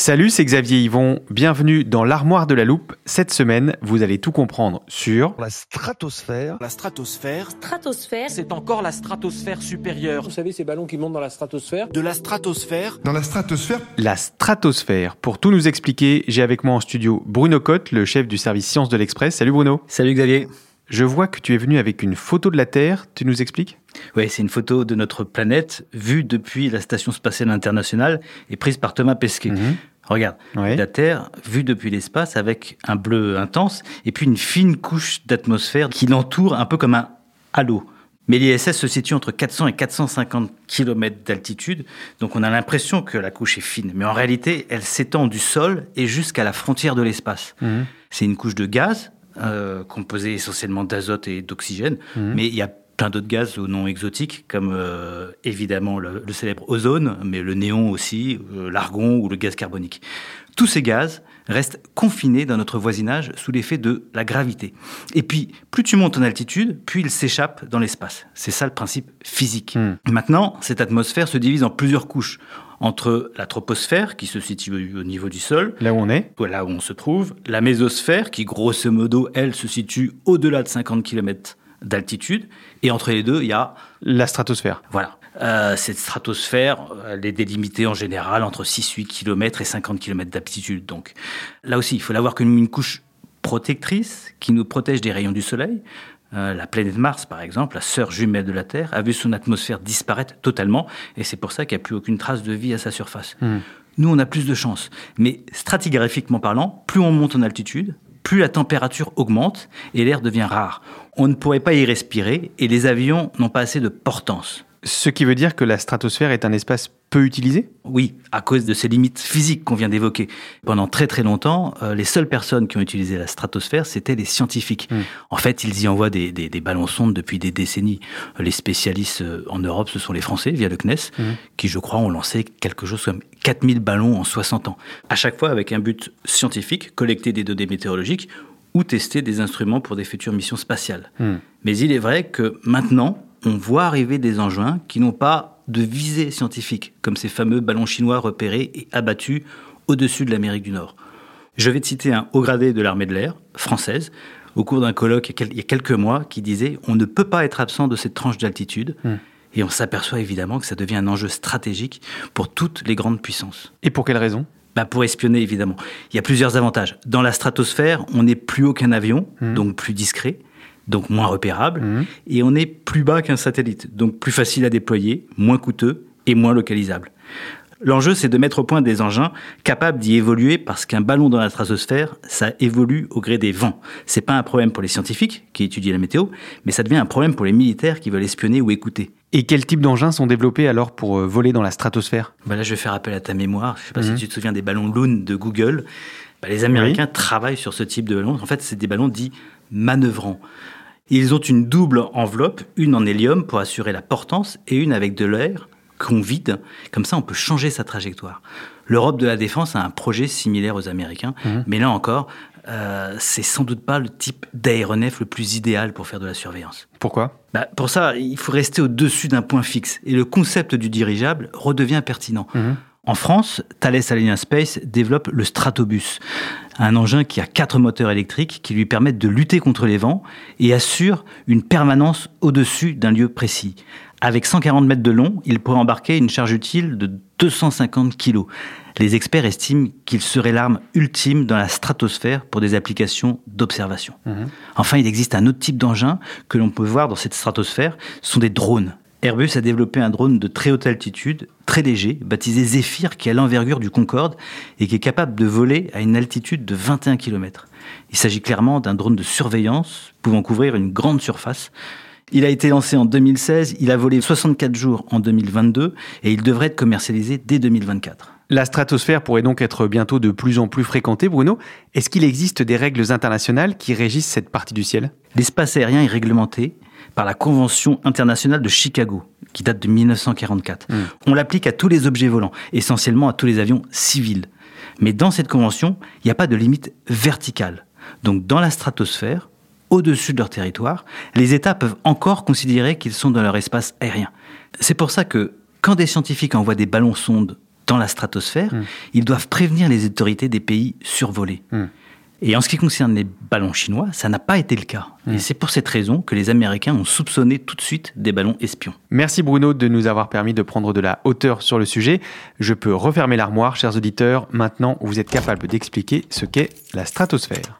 Salut, c'est Xavier Yvon. Bienvenue dans l'armoire de la loupe. Cette semaine, vous allez tout comprendre sur La stratosphère, La stratosphère, Stratosphère, c'est encore la stratosphère supérieure. Vous savez, ces ballons qui montent dans la stratosphère De la stratosphère, dans la stratosphère, la stratosphère. Pour tout nous expliquer, j'ai avec moi en studio Bruno Cotte, le chef du service sciences de l'Express. Salut Bruno. Salut Xavier. Je vois que tu es venu avec une photo de la Terre. Tu nous expliques? Oui, c'est une photo de notre planète vue depuis la Station spatiale internationale et prise par Thomas Pesquet. Mhm. Regarde, la Terre vue depuis l'espace avec un bleu intense et puis une fine couche d'atmosphère qui l'entoure un peu comme un halo. Mais l'ISS se situe entre 400 et 450 km d'altitude, donc on a l'impression que la couche est fine. Mais en réalité, elle s'étend du sol et jusqu'à la frontière de l'espace. Mhm. C'est une couche de gaz, euh, composée essentiellement d'azote et d'oxygène, Mhm. mais il y a plein d'autres gaz au nom exotique, comme euh, évidemment le, le célèbre ozone, mais le néon aussi, euh, l'argon ou le gaz carbonique. Tous ces gaz restent confinés dans notre voisinage sous l'effet de la gravité. Et puis, plus tu montes en altitude, plus ils s'échappent dans l'espace. C'est ça le principe physique. Mhm. Maintenant, cette atmosphère se divise en plusieurs couches. Entre la troposphère, qui se situe au au niveau du sol, Là où on est là où on se trouve, la mésosphère, qui grosso modo, elle, se situe au-delà de 50 km d'altitude, et entre les deux, il y a, La stratosphère. voilà, euh, cette stratosphère, elle est délimitée en général entre 6-8 km et 50 km d'altitude. Donc là aussi, il faut l'avoir comme une couche protectrice qui nous protège des rayons du Soleil. Euh, la planète Mars, par exemple, la sœur jumelle de la Terre, a vu son atmosphère disparaître totalement, et c'est pour ça qu'il n'y a plus aucune trace de vie à sa surface. Mhm. Nous, on a plus de chance. Mais stratigraphiquement parlant, plus on monte en altitude, plus la température augmente et l'air devient rare. On ne pourrait pas y respirer et les avions n'ont pas assez de portance. Ce qui veut dire que la stratosphère est un espace peu utilisé? Oui, à cause de ces limites physiques qu'on vient d'évoquer. Pendant très très longtemps, euh, les seules personnes qui ont utilisé la stratosphère, c'était les scientifiques. Mm. En fait, ils y envoient des, des, des ballons sondes depuis des décennies. Les spécialistes euh, en Europe, ce sont les Français, via le CNES, Mm. qui, je crois, ont lancé quelque chose comme 4000 ballons en 60 ans. À chaque fois avec un but scientifique, collecter des données météorologiques ou tester des instruments pour des futures missions spatiales. Hmm. Mais il est vrai que maintenant, on voit arriver des engins qui n'ont pas de visée scientifique, comme ces fameux ballons chinois repérés et abattus au-dessus de l'Amérique du Nord. Je vais te citer un haut gradé de l'armée de l'air, française, au cours d'un colloque il y a quelques mois, qui disait On ne peut pas être absent de cette tranche d'altitude. Hmm. Et on s'aperçoit évidemment que ça devient un enjeu stratégique pour toutes les grandes puissances. Et pour quelle raison? Bah, pour espionner, évidemment. Il y a plusieurs avantages. Dans la stratosphère, on n'est plus haut qu'un avion, Mhm. donc plus discret, donc moins repérable, Mhm. et on est plus bas qu'un satellite, donc plus facile à déployer, moins coûteux et moins localisable. L'enjeu, c'est de mettre au point des engins capables d'y évoluer parce qu'un ballon dans la stratosphère, ça évolue au gré des vents. C'est pas un problème pour les scientifiques qui étudient la météo, mais ça devient un problème pour les militaires qui veulent espionner ou écouter. Et quels types d'engins sont développés alors pour euh, voler dans la stratosphère Bah là, je vais faire appel à ta mémoire. Je sais pas Mhm. si tu te souviens des ballons Loon de Google. Bah, les Américains travaillent sur ce type de ballons. En fait, c'est des ballons dits manœuvrants. Ils ont une double enveloppe, une en hélium pour assurer la portance et une avec de l'air qu'on vide. Comme ça, on peut changer sa trajectoire. L'Europe de la défense a un projet similaire aux Américains, Mhm. mais là encore, euh, c'est sans doute pas le type d'aéronef le plus idéal pour faire de la surveillance. Pourquoi? Bah, Pour ça, il faut rester au-dessus d'un point fixe. Et le concept du dirigeable redevient pertinent. Mhm. En France, Thales Alenia Space développe le Stratobus, un engin qui a quatre moteurs électriques qui lui permettent de lutter contre les vents et assure une permanence au-dessus d'un lieu précis. Avec 140 mètres de long, il pourrait embarquer une charge utile de 250 kg. Les experts estiment qu'il serait l'arme ultime dans la stratosphère pour des applications d'observation. Mhm. Enfin, il existe un autre type d'engin que l'on peut voir dans cette stratosphère, ce sont des drones. Airbus a développé un drone de très haute altitude, très léger, baptisé Zephyr, qui a l'envergure du Concorde et qui est capable de voler à une altitude de 21 km. Il s'agit clairement d'un drone de surveillance pouvant couvrir une grande surface. Il a été lancé en 2016, il a volé 64 jours en 2022 et il devrait être commercialisé dès 2024. La stratosphère pourrait donc être bientôt de plus en plus fréquentée, Bruno. Est-ce qu'il existe des règles internationales qui régissent cette partie du ciel? L'espace aérien est réglementé par la Convention internationale de Chicago, qui date de 1944. On l'applique à tous les objets volants, essentiellement à tous les avions civils. Mais dans cette convention, il n'y a pas de limite verticale. Donc dans la stratosphère, au-dessus de leur territoire, les États peuvent encore considérer qu'ils sont dans leur espace aérien. C'est pour ça que quand des scientifiques envoient des ballons sondes dans la stratosphère, ils doivent prévenir les autorités des pays survolés. Et en ce qui concerne les ballons chinois, ça n'a pas été le cas. Et c'est pour cette raison que les Américains ont soupçonné tout de suite des ballons espions. Merci Bruno de nous avoir permis de prendre de la hauteur sur le sujet. Je peux refermer l'armoire, chers auditeurs. Maintenant, vous êtes capables d'expliquer ce qu'est la stratosphère.